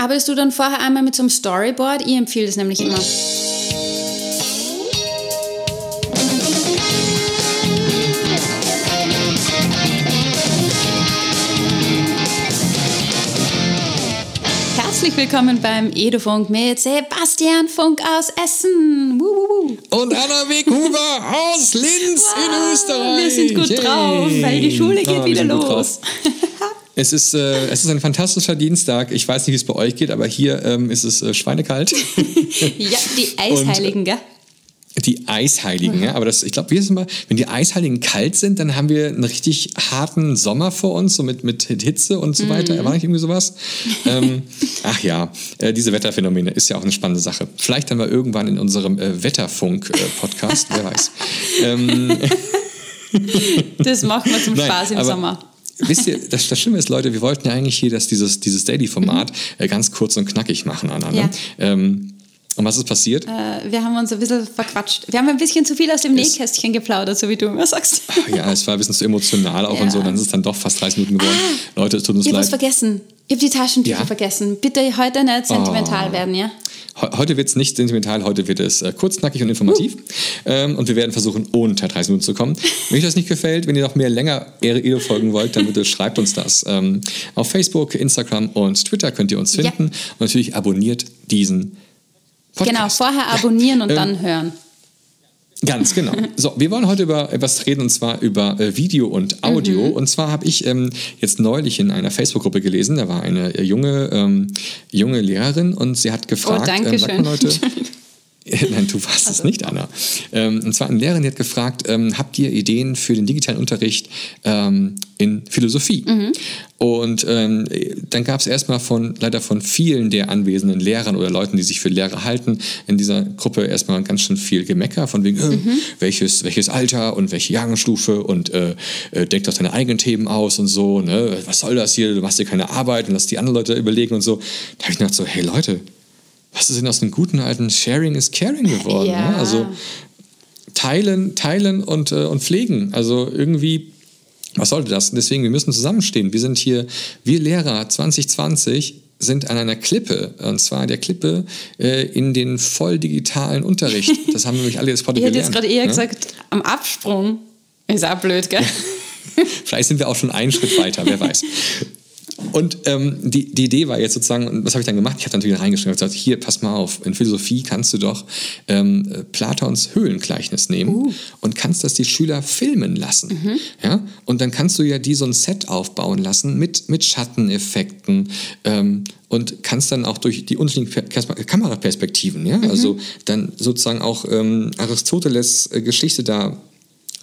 Arbeitest du dann vorher einmal mit so einem Storyboard? Ich empfehle das nämlich immer. Herzlich willkommen beim Edufunk mit Sebastian Funk aus Essen. Wuhu. Und Anna Weghuber aus Linz wow, in Österreich. Wir sind gut Yay. drauf, weil die Schule geht oh, wieder los. Es ist, äh, es ist ein fantastischer Dienstag. Ich weiß nicht, wie es bei euch geht, aber hier ähm, ist es äh, schweinekalt. ja, die Eisheiligen, gell? die Eisheiligen, mhm. ja, aber das, ich glaube, wir sind mal, wenn die Eisheiligen kalt sind, dann haben wir einen richtig harten Sommer vor uns, so mit, mit Hitze und so mhm. weiter. War nicht irgendwie sowas? ähm, ach ja, äh, diese Wetterphänomene ist ja auch eine spannende Sache. Vielleicht dann mal irgendwann in unserem äh, Wetterfunk-Podcast, wer weiß. Ähm, das machen wir zum Spaß Nein, im Sommer wisst ihr, das, das Schlimme ist, Leute, wir wollten ja eigentlich hier das, dieses, dieses Daily-Format mhm. äh, ganz kurz und knackig machen, Anna. Ne? Ja. Ähm, und was ist passiert? Äh, wir haben uns ein bisschen verquatscht. Wir haben ein bisschen zu viel aus dem es, Nähkästchen geplaudert, so wie du immer sagst. Ja, es war ein bisschen zu emotional auch ja. und so. Dann ist es dann doch fast 30 Minuten geworden. Ah, Leute, es tut uns ich leid. Ich habe vergessen. Ich habe die Taschentücher ja? vergessen. Bitte heute nicht sentimental oh. werden, ja? Heute wird es nicht sentimental, heute wird es äh, kurznackig und informativ. Uh. Ähm, und wir werden versuchen, unter 30 Minuten zu kommen. Wenn euch das nicht gefällt, wenn ihr noch mehr länger Edo folgen wollt, dann bitte schreibt uns das. Ähm, auf Facebook, Instagram und Twitter könnt ihr uns finden. Ja. Und natürlich abonniert diesen Podcast. Genau, vorher abonnieren und ähm, dann hören. Ganz genau. So, wir wollen heute über etwas reden und zwar über äh, Video und Audio. Mhm. Und zwar habe ich ähm, jetzt neulich in einer Facebook-Gruppe gelesen, da war eine äh, junge, ähm, junge Lehrerin und sie hat gefragt, oh, danke ähm, schön. Leute, Nein, du warst also. es nicht, Anna. Ähm, und zwar eine Lehrerin, die hat gefragt, ähm, habt ihr Ideen für den digitalen Unterricht ähm, in Philosophie? Mhm. Und ähm, dann gab es erstmal von, leider von vielen der anwesenden Lehrern oder Leuten, die sich für Lehrer halten, in dieser Gruppe erstmal ganz schön viel Gemecker von wegen, äh, mhm. welches, welches Alter und welche Jahrgangsstufe und äh, äh, denk doch deine eigenen Themen aus und so, ne? was soll das hier, du machst dir keine Arbeit und lass die anderen Leute überlegen und so. Da habe ich gedacht so, hey Leute, was ist denn aus einem guten alten Sharing is Caring geworden? Ja. Ne? Also teilen, teilen und, äh, und pflegen. Also irgendwie, was sollte das? deswegen, wir müssen zusammenstehen. Wir sind hier, wir Lehrer 2020 sind an einer Klippe, und zwar der Klippe äh, in den voll digitalen Unterricht. Das haben wir nämlich alle jetzt heute gelernt. Ich hätte jetzt gerade eher ne? gesagt, am Absprung. Ist auch blöd, gell? Vielleicht sind wir auch schon einen Schritt weiter, wer weiß. Und ähm, die, die Idee war jetzt sozusagen, was habe ich dann gemacht? Ich habe dann natürlich reingeschrieben und gesagt, hier, pass mal auf, in Philosophie kannst du doch ähm, Platons Höhlengleichnis nehmen uh. und kannst das die Schüler filmen lassen. Mhm. Ja? Und dann kannst du ja die so ein Set aufbauen lassen mit, mit Schatteneffekten ähm, und kannst dann auch durch die unterschiedlichen Kameraperspektiven, ja, mhm. also dann sozusagen auch ähm, Aristoteles äh, Geschichte da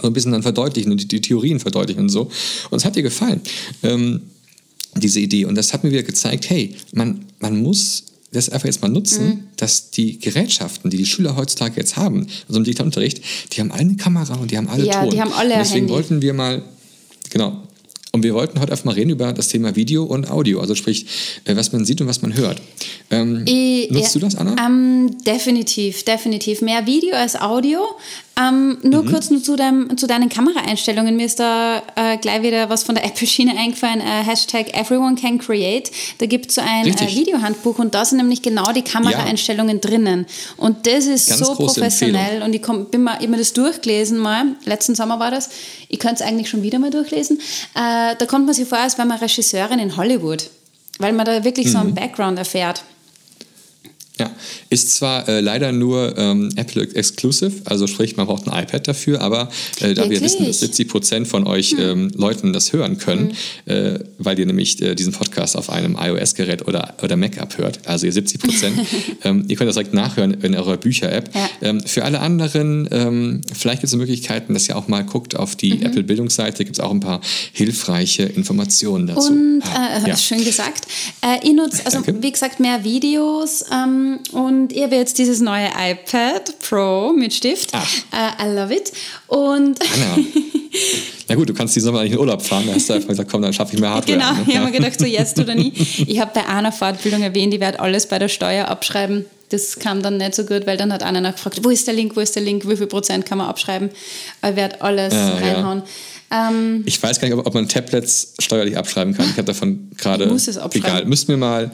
so ein bisschen dann verdeutlichen und die, die Theorien verdeutlichen und so. Und es hat dir gefallen. Ähm, diese Idee. Und das hat mir wieder gezeigt, hey, man, man muss das einfach jetzt mal nutzen, mhm. dass die Gerätschaften, die die Schüler heutzutage jetzt haben, also im Digitalunterricht, die haben alle eine Kamera und die haben alle ja, Ton. Die haben alle und deswegen Handy. wollten wir mal, genau, und wir wollten heute einfach mal reden über das Thema Video und Audio, also sprich, äh, was man sieht und was man hört. Ähm, ich, nutzt ja, du das, Anna? Ähm, definitiv, definitiv. Mehr Video als Audio. Ähm, nur mhm. kurz nur zu, deinem, zu deinen Kameraeinstellungen. Mir ist da äh, gleich wieder was von der Apple-Schiene eingefallen. Äh, Hashtag Everyone Can Create. Da gibt es so ein äh, Videohandbuch und da sind nämlich genau die Kameraeinstellungen ja. drinnen. Und das ist Ganz so professionell. Empfehlung. Und ich komm, bin mal immer das durchgelesen mal. Letzten Sommer war das. Ich könnte es eigentlich schon wieder mal durchlesen. Äh, da kommt man sich vor, als wäre man Regisseurin in Hollywood. Weil man da wirklich mhm. so einen Background erfährt. Ja, ist zwar äh, leider nur ähm, Apple Exclusive, also sprich, man braucht ein iPad dafür, aber äh, da wir wissen, dass 70 Prozent von euch hm. ähm, Leuten das hören können, hm. äh, weil ihr nämlich äh, diesen Podcast auf einem iOS-Gerät oder, oder Mac abhört, also ihr 70 Prozent, ähm, ihr könnt das direkt nachhören in eurer Bücher-App. Ja. Ähm, für alle anderen, ähm, vielleicht gibt es Möglichkeiten, dass ihr auch mal guckt auf die mhm. Apple-Bildungsseite, gibt es auch ein paar hilfreiche Informationen dazu. Und, ah, ja. schön gesagt. Äh, ich nutze, also Danke. wie gesagt, mehr Videos, ähm, und ich habe jetzt dieses neue iPad Pro mit Stift. Uh, I love it. Und. Na gut, du kannst die Sommer nicht in Urlaub fahren. Da hast du einfach gesagt, komm, dann schaffe ich mehr Hardware. Genau, ne? ich habe mir gedacht, so jetzt oder nie. Ich habe bei einer Fortbildung erwähnt, ich werde alles bei der Steuer abschreiben. Das kam dann nicht so gut, weil dann hat einer nachgefragt, wo ist der Link, wo ist der Link, wie viel Prozent kann man abschreiben. Ich werde alles ja, reinhauen. Ja. Ähm, ich weiß gar nicht, ob, ob man Tablets steuerlich abschreiben kann. Ich habe davon gerade. Muss es abschreiben. Egal, müssten wir mal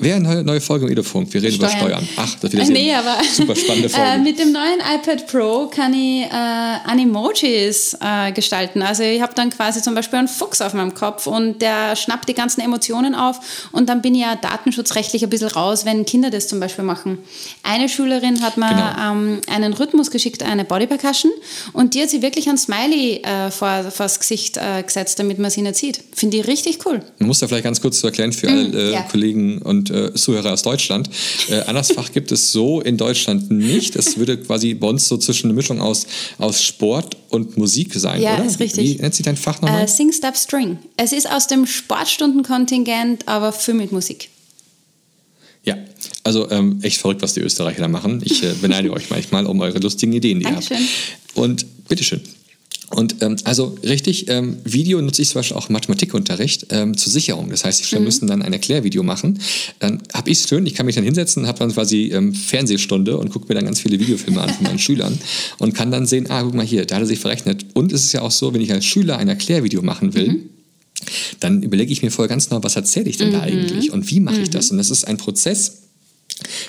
Wäre eine neue Folge im Edofunk. Wir reden Steuern. über Steuern. Ach, das wieder nee, aber super spannende Folge. Äh, mit dem neuen iPad Pro kann ich äh, Animojis äh, gestalten. Also ich habe dann quasi zum Beispiel einen Fuchs auf meinem Kopf und der schnappt die ganzen Emotionen auf und dann bin ich ja datenschutzrechtlich ein bisschen raus, wenn Kinder das zum Beispiel machen. Eine Schülerin hat mir genau. ähm, einen Rhythmus geschickt, eine Body Percussion und die hat sie wirklich ein Smiley äh, vor, vor das Gesicht äh, gesetzt, damit man sie nicht sieht. Finde ich richtig cool. Man muss da vielleicht ganz kurz zu erklären für alle mm, ja. Kollegen und und äh, Zuhörer aus Deutschland. Äh, Andersfach gibt es so in Deutschland nicht. Es würde quasi bei uns so zwischen eine Mischung aus, aus Sport und Musik sein, ja, oder? ist richtig. Wie nennt sich dein Fach nochmal? Uh, Sing, Step, String. Es ist aus dem Sportstundenkontingent, aber für mit Musik. Ja, also ähm, echt verrückt, was die Österreicher da machen. Ich äh, beneide euch manchmal um eure lustigen Ideen, die ihr habt. Und bitteschön. Und ähm, also richtig, ähm, Video nutze ich zum Beispiel auch im Mathematikunterricht ähm, zur Sicherung. Das heißt, die Schüler mhm. müssen dann ein Erklärvideo machen. Dann habe ich es schön, ich kann mich dann hinsetzen, habe dann quasi ähm, Fernsehstunde und gucke mir dann ganz viele Videofilme an von meinen Schülern und kann dann sehen, ah, guck mal hier, da hat er sich verrechnet. Und es ist ja auch so, wenn ich als Schüler ein Erklärvideo machen will, mhm dann überlege ich mir vorher ganz genau, was erzähle ich denn mhm. da eigentlich und wie mache ich das? Mhm. Und das ist ein Prozess,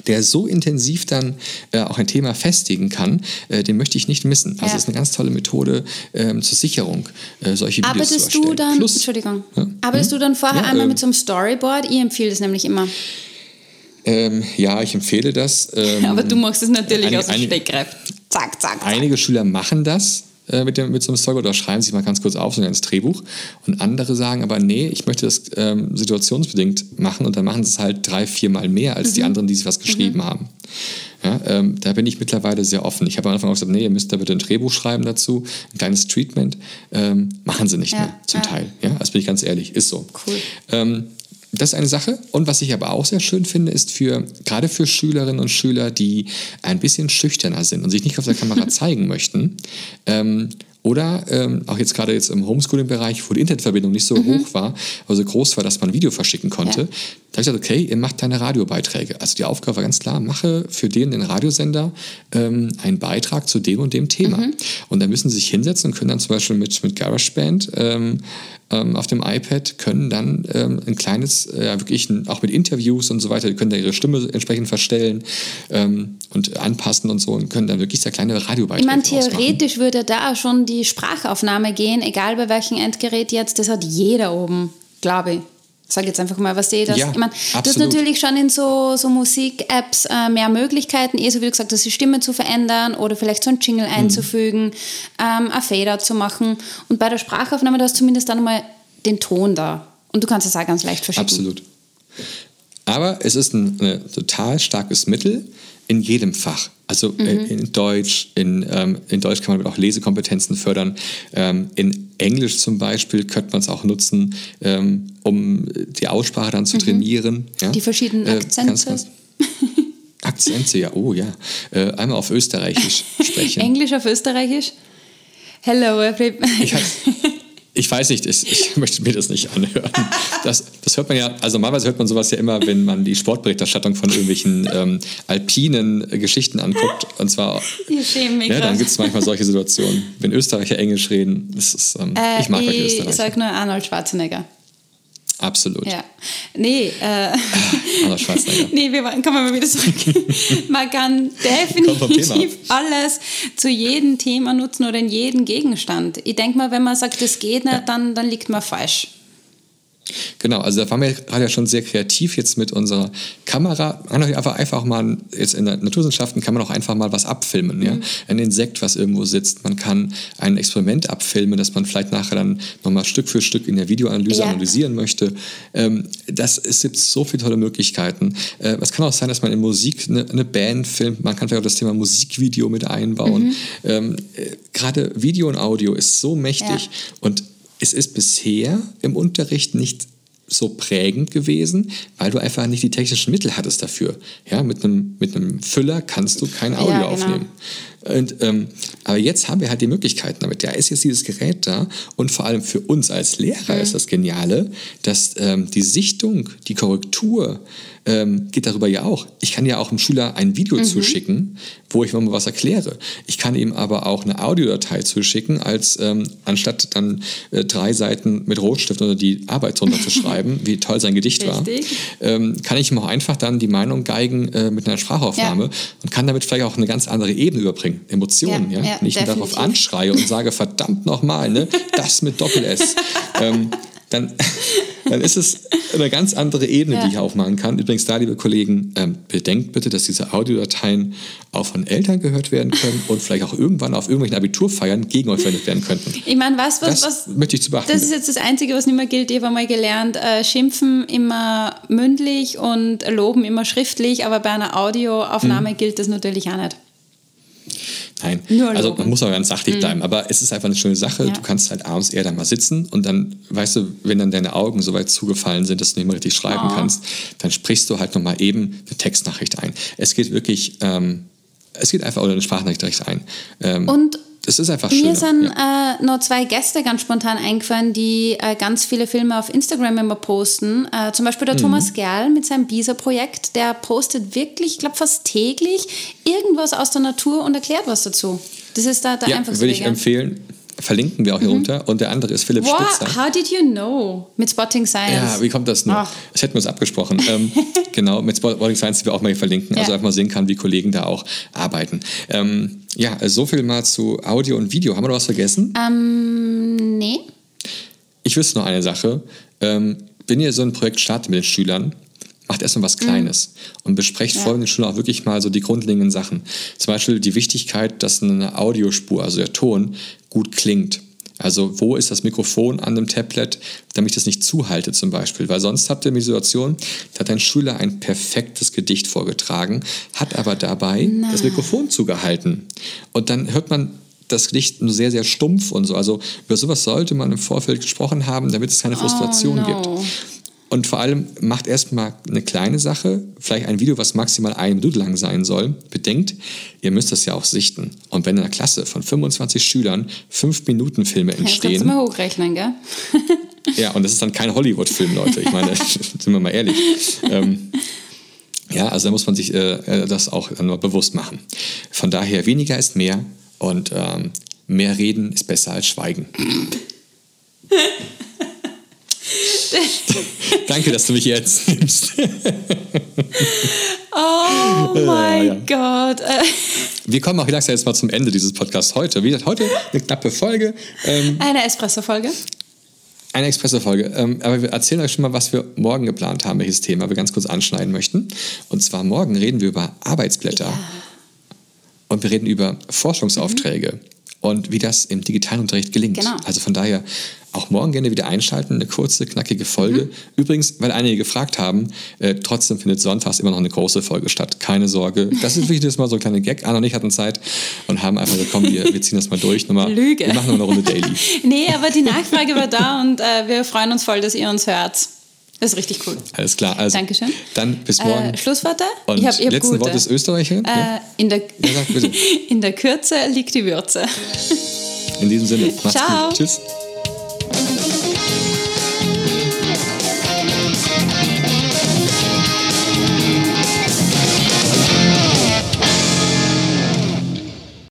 der so intensiv dann äh, auch ein Thema festigen kann, äh, den möchte ich nicht missen. Also es ist eine ganz tolle Methode ähm, zur Sicherung, äh, solche Videos arbeitest zu Du dann, Plus, Entschuldigung, ja? arbeitest hm? du dann vorher ja, einmal ähm, mit so einem Storyboard? Ich empfehle das nämlich immer. Ähm, ja, ich empfehle das. Ähm, Aber du machst es natürlich ein, aus dem Stegreif. Zack, zack, zack. Einige Schüler machen das. Äh, mit, dem, mit so einem Storyboard oder schreiben sich mal ganz kurz auf, so ein Drehbuch. Und andere sagen aber, nee, ich möchte das ähm, situationsbedingt machen und dann machen sie es halt drei, viermal mehr als mhm. die anderen, die sich was geschrieben mhm. haben. Ja, ähm, da bin ich mittlerweile sehr offen. Ich habe am Anfang auch gesagt, nee, ihr müsst da bitte ein Drehbuch schreiben dazu, ein kleines Treatment. Ähm, machen sie nicht ja, mehr, zum ja. Teil. Ja, das bin ich ganz ehrlich, ist so. Cool. Ähm, das ist eine Sache. Und was ich aber auch sehr schön finde, ist für, gerade für Schülerinnen und Schüler, die ein bisschen schüchterner sind und sich nicht auf der Kamera zeigen möchten, ähm, oder ähm, auch jetzt gerade jetzt im Homeschooling-Bereich, wo die Internetverbindung nicht so mhm. hoch war, also groß war, dass man Video verschicken konnte, ja. Da habe ich gesagt, okay, ihr macht deine Radiobeiträge. Also die Aufgabe war ganz klar, mache für den, den Radiosender ähm, einen Beitrag zu dem und dem Thema. Mhm. Und dann müssen sie sich hinsetzen und können dann zum Beispiel mit, mit GarageBand ähm, ähm, auf dem iPad können dann ähm, ein kleines, äh, wirklich ein, auch mit Interviews und so weiter, die können da ihre Stimme entsprechend verstellen ähm, und anpassen und so und können dann wirklich sehr kleine Radiobeiträge Ich meine, theoretisch ausmachen. würde da schon die Sprachaufnahme gehen, egal bei welchem Endgerät jetzt, das hat jeder oben, glaube ich sage jetzt einfach mal, was sehe das? Ja, ich meine, du hast natürlich schon in so, so Musik-Apps äh, mehr Möglichkeiten, eh so wie du gesagt hast, die Stimme zu verändern oder vielleicht so ein Jingle mhm. einzufügen, ähm, ein Fader zu machen. Und bei der Sprachaufnahme, du hast zumindest dann mal den Ton da. Und du kannst es auch ganz leicht verschicken. Absolut. Aber es ist ein, ein total starkes Mittel in jedem Fach. Also äh, mhm. in Deutsch, in, ähm, in Deutsch kann man auch Lesekompetenzen fördern. Ähm, in Englisch zum Beispiel könnte man es auch nutzen, ähm, um die Aussprache dann zu mhm. trainieren. Ja? Die verschiedenen Akzente. Äh, ganz, ganz Akzente, ja, oh ja. Äh, einmal auf Österreichisch sprechen. Englisch auf Österreichisch? Hello, everybody. Ich weiß nicht, ich, ich, möchte mir das nicht anhören. Das, das hört man ja, also normalerweise hört man sowas ja immer, wenn man die Sportberichterstattung von irgendwelchen ähm, alpinen Geschichten anguckt. Und zwar, ja, dann gibt es manchmal solche Situationen. Wenn Österreicher Englisch reden, ist, ähm, äh, ich mag ich Österreicher. Ich sage nur Arnold Schwarzenegger. Absolut. Ja. Nee, äh, Arnold Schwarzenegger. nee, wir kommen mal wieder zurück. Man kann definitiv alles zu jedem Thema nutzen oder in jedem Gegenstand. Ich denke mal, wenn man sagt, das geht nicht, ja. dann, dann liegt man falsch. Genau, also da waren wir gerade ja schon sehr kreativ jetzt mit unserer Kamera. Man kann einfach, einfach mal, jetzt in der Naturwissenschaften kann man auch einfach mal was abfilmen. Mhm. Ja? Ein Insekt, was irgendwo sitzt. Man kann ein Experiment abfilmen, das man vielleicht nachher dann nochmal Stück für Stück in der Videoanalyse ja. analysieren möchte. Ähm, das, es gibt so viele tolle Möglichkeiten. Äh, es kann auch sein, dass man in Musik eine, eine, Band filmt. Man kann vielleicht auch das Thema Musikvideo mit einbauen. Mhm. Ähm, äh, gerade Video und Audio ist so mächtig. Ja. Und es ist bisher im Unterricht nicht so prägend gewesen, weil du einfach nicht die technischen Mittel hattest dafür. Ja, mit einem, mit einem Füller kannst du kein Audio ja, genau. aufnehmen. Und, ähm, Aber jetzt haben wir halt die Möglichkeiten damit. Da ist jetzt dieses Gerät da und vor allem für uns als Lehrer mhm. ist das Geniale, dass ähm, die Sichtung, die Korrektur, ähm, geht darüber ja auch. Ich kann ja auch einem Schüler ein Video mhm. zuschicken, wo ich mal was erkläre. Ich kann ihm aber auch eine Audiodatei zuschicken, als ähm, anstatt dann äh, drei Seiten mit Rotstift oder die Arbeit drunter zu schreiben, wie toll sein Gedicht Richtig. war, ähm, kann ich ihm auch einfach dann die Meinung geigen äh, mit einer Sprachaufnahme ja. und kann damit vielleicht auch eine ganz andere Ebene überbringen, Emotionen. Ja, ja? ja Wenn ich ihn darauf anschreie und sage, verdammt nochmal, ne, das mit Doppel-S. ähm, dann, dann ist es eine ganz andere Ebene, ja. die ich aufmachen kann. Übrigens da, liebe Kollegen, ähm, bedenkt bitte, dass diese Audiodateien auch von Eltern gehört werden können und vielleicht auch irgendwann auf irgendwelchen Abiturfeiern gegen euch verwendet werden könnten. Ich meine, was, was, das was, möchte ich zu beachten. Das ist jetzt das Einzige, was nicht mehr gilt. Ich habe mal gelernt, äh, schimpfen immer mündlich und loben immer schriftlich, aber bei einer Audioaufnahme hm. gilt das natürlich auch nicht. Nein, Nur also man muss auch ganz sachlich mhm. bleiben, aber es ist einfach eine schöne Sache. Ja. Du kannst halt abends eher da mal sitzen und dann, weißt du, wenn dann deine Augen so weit zugefallen sind, dass du nicht mehr richtig schreiben oh. kannst, dann sprichst du halt nochmal eben eine Textnachricht ein. Es geht wirklich, ähm, es geht einfach oder eine Sprachnachricht ein. Ähm, und es ist einfach schön. Mir sind ja. äh, noch zwei Gäste ganz spontan eingefallen, die äh, ganz viele Filme auf Instagram immer posten. Äh, zum Beispiel der mhm. Thomas Gerl mit seinem Bisa-Projekt. Der postet wirklich, ich glaube fast täglich, irgendwas aus der Natur und erklärt was dazu. Das ist da der ja, einfachste würde ich empfehlen verlinken wir auch hier mhm. runter. Und der andere ist Philipp What? Spitzer. How did you know? Mit Spotting Science. Ja, wie kommt das nur? Das hätten wir uns abgesprochen. ähm, genau, mit Spotting Science, die wir auch mal hier verlinken. Also ja. Also einfach mal sehen kann, wie Kollegen da auch arbeiten. Ähm, ja, so viel mal zu Audio und Video. Haben wir noch was vergessen? Ähm, nee. Ich wüsste noch eine Sache. Ähm, wenn ihr so ein Projekt startet mit den Schülern, macht erstmal was Kleines mhm. und besprecht ja. vor den Schulen auch wirklich mal so die grundlegenden Sachen. Zum Beispiel die Wichtigkeit, dass eine Audiospur, also der Ton, gut klingt. Also wo ist das Mikrofon an dem Tablet, damit ich das nicht zuhalte zum Beispiel. Weil sonst habt ihr die Situation, da hat ein Schüler ein perfektes Gedicht vorgetragen, hat aber dabei Na. das Mikrofon zugehalten. Und dann hört man das Gedicht nur sehr, sehr stumpf und so. Also über sowas sollte man im Vorfeld gesprochen haben, damit es keine oh, Frustration oh, no. gibt. Und vor allem macht erstmal eine kleine Sache, vielleicht ein Video, was maximal eine Minute lang sein soll. Bedenkt, ihr müsst das ja auch sichten. Und wenn in einer Klasse von 25 Schülern 5 Minuten Filme entstehen. Ja, kannst du mal hochrechnen, gell? ja, und das ist dann kein Hollywood-Film, Leute. Ich meine, sind wir mal ehrlich. Ähm, ja, also da muss man sich äh, das auch nur bewusst machen. Von daher, weniger ist mehr und ähm, mehr reden ist besser als schweigen. Danke, dass du mich jetzt nimmst. oh mein ja, ja. Gott. Wir kommen auch langsam jetzt mal zum Ende dieses Podcasts heute. Wie gesagt, heute eine knappe Folge. Ähm, eine Espresso-Folge. Eine Espresso-Folge. Ähm, aber wir erzählen euch schon mal, was wir morgen geplant haben, welches Thema wir ganz kurz anschneiden möchten. Und zwar morgen reden wir über Arbeitsblätter. Ja. Und wir reden über Forschungsaufträge. Mhm und wie das im digitalen Unterricht gelingt. Genau. Also von daher auch morgen gerne wieder einschalten, eine kurze, knackige Folge. Mhm. Übrigens, weil einige gefragt haben, äh, trotzdem findet sonntags immer noch eine große Folge statt. Keine Sorge. Das ist wirklich mal so ein kleiner Gag. Anna und ich hatten Zeit und haben einfach gesagt, komm, wir, wir ziehen das mal durch. Nochmal, Lüge. Wir machen noch eine Runde Daily. nee, aber die Nachfrage war da und äh, wir freuen uns voll, dass ihr uns hört. Das ist richtig cool. Alles klar. Also, Dankeschön. Dann bis morgen. Äh, Schlussworte? Und ich hab, ich hab letzten gute. Wort des Österreicher. Äh, in, der, ja, in der Kürze liegt die Würze. In diesem Sinne, macht's Ciao. gut. Tschüss.